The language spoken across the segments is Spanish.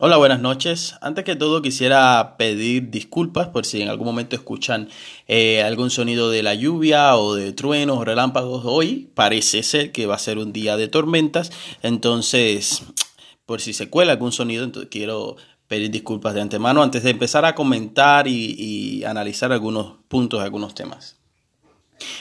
Hola, buenas noches. Antes que todo quisiera pedir disculpas por si en algún momento escuchan eh, algún sonido de la lluvia o de truenos o relámpagos. Hoy parece ser que va a ser un día de tormentas, entonces por si se cuela algún sonido, entonces quiero pedir disculpas de antemano antes de empezar a comentar y, analizar algunos puntos, algunos temas.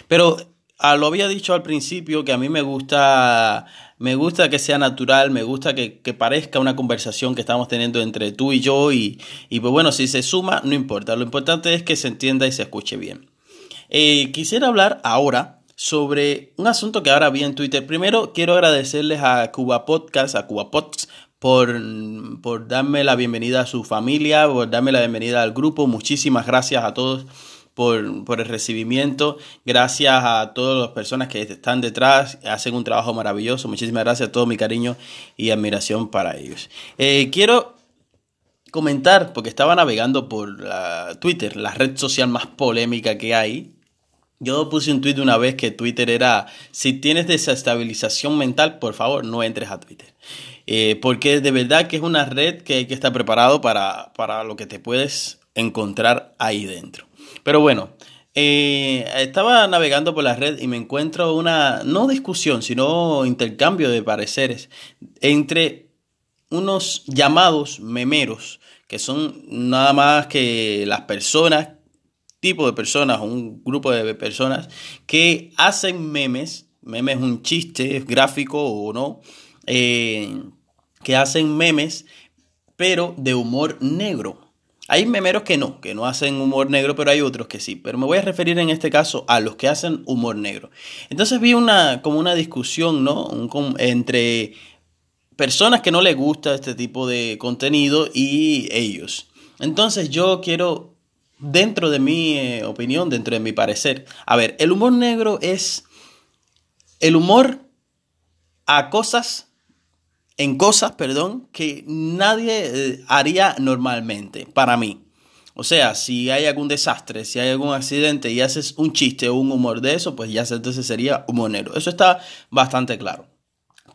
Pero ah, lo había dicho al principio que a mí me gusta, me gusta que sea natural, me gusta que, que parezca una conversación que estamos teniendo entre tú y yo y, y, pues bueno, si se suma, no importa, lo importante es que se entienda y se escuche bien. Eh, quisiera hablar ahora sobre un asunto que ahora vi en Twitter. Primero, quiero agradecerles a Cuba Podcast, a Cuba Podcasts, por, por darme la bienvenida a su familia, por darme la bienvenida al grupo. Muchísimas gracias a todos por, el recibimiento. Gracias a todas las personas que están detrás, hacen un trabajo maravilloso. Muchísimas gracias, todo mi cariño y admiración para ellos. Eh, quiero comentar, porque estaba navegando por la Twitter, la red social más polémica que hay. Yo puse un tweet una vez que Twitter era, si tienes desestabilización mental, por favor, no entres a Twitter. Eh, porque de verdad que es una red que hay que estar preparado para, para lo que te puedes encontrar ahí dentro. Pero bueno, eh, estaba navegando por la red y me encuentro una, no discusión, sino intercambio de pareceres entre unos llamados memeros, que son nada más que las personas, tipo de personas, un grupo de personas que hacen memes, memes un chiste gráfico o no, eh, que hacen memes, pero de humor negro. Hay memeros que no, que no hacen humor negro, pero hay otros que sí. Pero me voy a referir en este caso a los que hacen humor negro. Entonces vi una, como una discusión, ¿no? Un, entre personas que no les gusta este tipo de contenido y ellos. Entonces yo quiero, dentro de mi eh, opinión, dentro de mi parecer, a ver, el humor negro es el humor a cosas en cosas, perdón, que nadie eh, haría normalmente, para mí. O sea, si hay algún desastre, si hay algún accidente y haces un chiste o un humor de eso, pues ya entonces sería humor negro. Eso está bastante claro.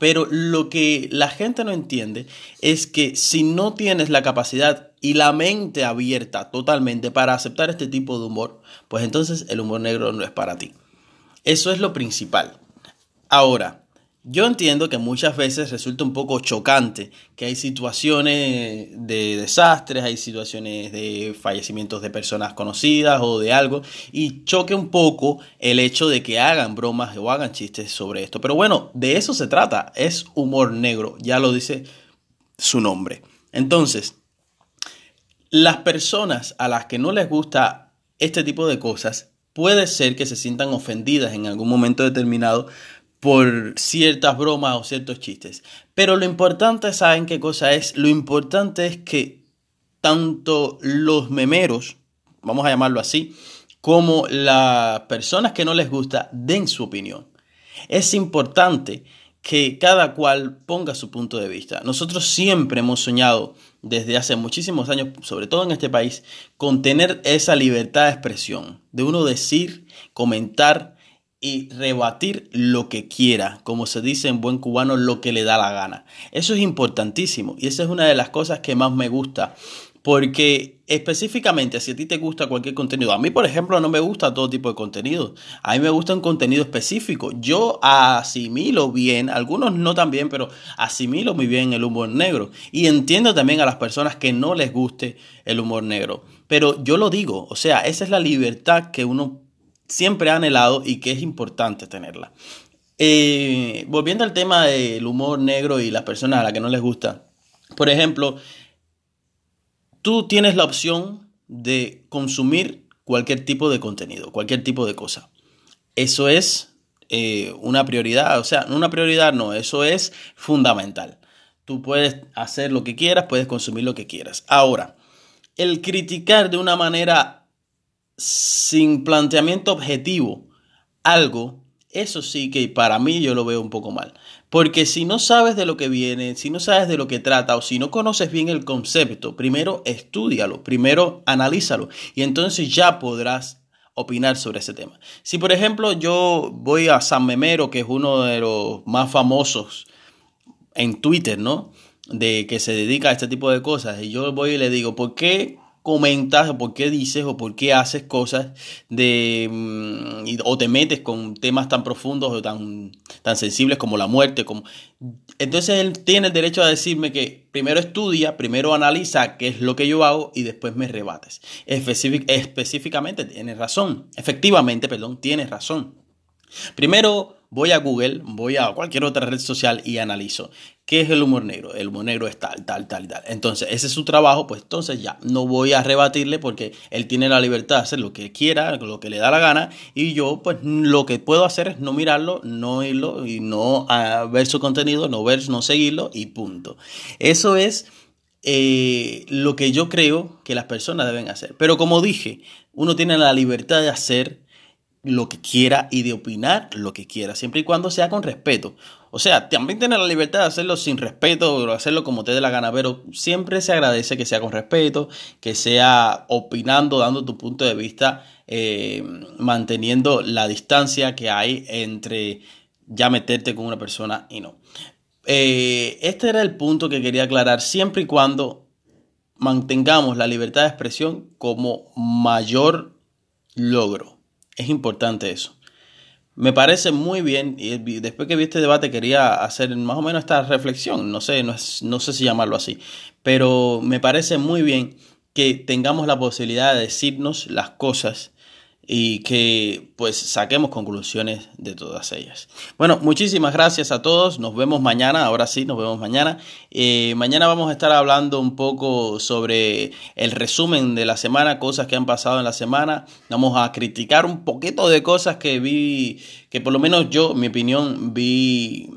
Pero lo que la gente no entiende es que si no tienes la capacidad y la mente abierta totalmente para aceptar este tipo de humor, pues entonces el humor negro no es para ti. Eso es lo principal. Ahora, yo entiendo que muchas veces resulta un poco chocante que hay situaciones de desastres, hay situaciones de fallecimientos de personas conocidas o de algo, y choque un poco el hecho de que hagan bromas o hagan chistes sobre esto. Pero bueno, de eso se trata, es humor negro, ya lo dice su nombre. Entonces, las personas a las que no les gusta este tipo de cosas, puede ser que se sientan ofendidas en algún momento determinado por ciertas bromas o ciertos chistes. Pero lo importante, ¿saben qué cosa es? Lo importante es que tanto los memeros, vamos a llamarlo así, como las personas que no les gusta den su opinión. Es importante que cada cual ponga su punto de vista. Nosotros siempre hemos soñado desde hace muchísimos años, sobre todo en este país, con tener esa libertad de expresión, de uno decir, comentar y rebatir lo que quiera, como se dice en buen cubano, lo que le da la gana. Eso es importantísimo y esa es una de las cosas que más me gusta. Porque específicamente, si a ti te gusta cualquier contenido, a mí, por ejemplo, no me gusta todo tipo de contenido. A mí me gusta un contenido específico. Yo asimilo bien, algunos no tan bien, pero asimilo muy bien el humor negro. Y entiendo también a las personas que no les guste el humor negro. Pero yo lo digo, o sea, esa es la libertad que uno siempre ha anhelado y que es importante tenerla. Eh, volviendo al tema del humor negro y las personas a las que no les gusta, por ejemplo, tú tienes la opción de consumir cualquier tipo de contenido, cualquier tipo de cosa. Eso es eh, una prioridad, o sea, una prioridad, no, eso es fundamental. Tú puedes hacer lo que quieras, puedes consumir lo que quieras. Ahora, el criticar de una manera sin planteamiento objetivo algo, eso sí que para mí yo lo veo un poco mal. Porque si no sabes de lo que viene, si no sabes de lo que trata o si no conoces bien el concepto, primero estudialo, primero analízalo y entonces ya podrás opinar sobre ese tema. Si por ejemplo yo voy a San Memero, que es uno de los más famosos en Twitter, ¿no? de que se dedica a este tipo de cosas y yo voy y le digo, ¿por qué comentas o por qué dices o por qué haces cosas de mm, o te metes con temas tan profundos o tan, tan sensibles como la muerte como entonces él tiene el derecho a decirme que primero estudia primero analiza qué es lo que yo hago y después me rebates específicamente tienes razón efectivamente perdón tienes razón primero voy a Google, voy a cualquier otra red social y analizo. ¿Qué es el humor negro? El humor negro es tal, tal, tal, tal. Entonces, ese es su trabajo, pues entonces ya, no voy a rebatirle porque él tiene la libertad de hacer lo que quiera, lo que le da la gana, y yo, pues lo que puedo hacer es no mirarlo, no irlo y no ah, ver su contenido, no ver, no seguirlo y punto. Eso es eh, lo que yo creo que las personas deben hacer. Pero como dije, uno tiene la libertad de hacer lo que quiera y de opinar lo que quiera, siempre y cuando sea con respeto. O sea, también tener la libertad de hacerlo sin respeto o hacerlo como te dé la gana, pero siempre se agradece que sea con respeto, que sea opinando, dando tu punto de vista, eh, manteniendo la distancia que hay entre ya meterte con una persona y no. Eh, este era el punto que quería aclarar, siempre y cuando mantengamos la libertad de expresión como mayor logro. Es importante eso. Me parece muy bien, y después que vi este debate quería hacer más o menos esta reflexión, no sé, no, no sé si llamarlo así, pero me parece muy bien que tengamos la posibilidad de decirnos las cosas y que pues saquemos conclusiones de todas ellas. Bueno, muchísimas gracias a todos, nos vemos mañana, ahora sí, nos vemos mañana. Eh, mañana vamos a estar hablando un poco sobre el resumen de la semana, cosas que han pasado en la semana, vamos a criticar un poquito de cosas que vi, que por lo menos yo, mi opinión, vi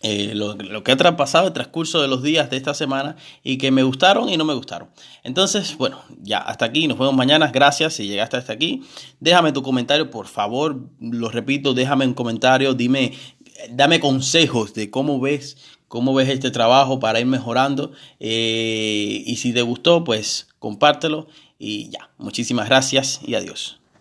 eh, lo, que ha pasado el transcurso de los días de esta semana y que me gustaron y no me gustaron. Entonces, bueno, ya hasta aquí, nos vemos mañana. Gracias si llegaste hasta aquí. Déjame tu comentario, por favor, lo repito, déjame un comentario, dime, dame consejos de cómo ves, cómo ves este trabajo para ir mejorando. Eh, y si te gustó, pues compártelo y ya. Muchísimas gracias y adiós.